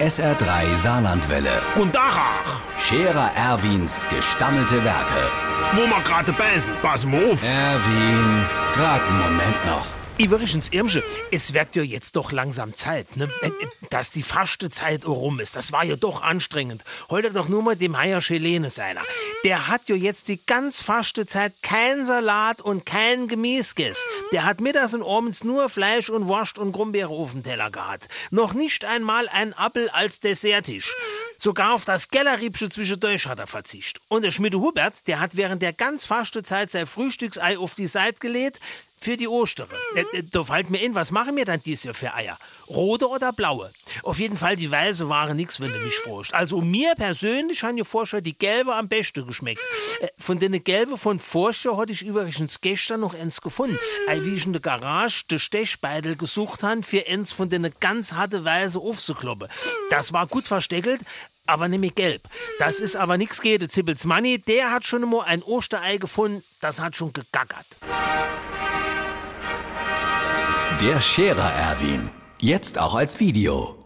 SR3 Saarlandwelle. Und Dachach, Scherer Erwins gestammelte Werke. wo wir gerade beißen, pass mal auf. Erwin, grad einen Moment noch. Übrigens, Irmsche, es wird ja jetzt doch langsam Zeit, ne? Äh, äh, Dass die Fastezeit auch rum ist. Das war ja doch anstrengend. Heute doch nur mal dem Heier Schelene seiner. Der hat ja jetzt die ganz Fastezeit kein Salat und kein Gemüse gegessen. Der hat mittags und abends nur Fleisch und Wurst und Grumbeere auf dem Teller gehabt. Noch nicht einmal ein Appel als Desserttisch. Sogar auf das Gellerriebsche zwischendurch hat er verzichtet. Und der Schmiede Hubert, der hat während der ganz Fastezeit sein Frühstücksei auf die Seite gelegt für die Ostere. Äh, äh, da fällt mir in, was machen wir dann dieses Jahr für Eier? Rote oder blaue? Auf jeden Fall, die weiße waren nix, wenn du mich fragst. Also mir persönlich haben ja vorher die gelbe am besten geschmeckt. Äh, von den gelbe von vorher hatte ich übrigens gestern noch eins gefunden. Ei, wie ich in der Garage den Stechbeidel gesucht han, für eins von den ganz harte weiße aufzukloppen. Das war gut versteckelt, aber nämlich gelb. Das ist aber nix gegen Zippels Manni. Der hat schon immer ein Osterei gefunden, das hat schon gegackert. Der Scherer Erwin. Jetzt auch als Video.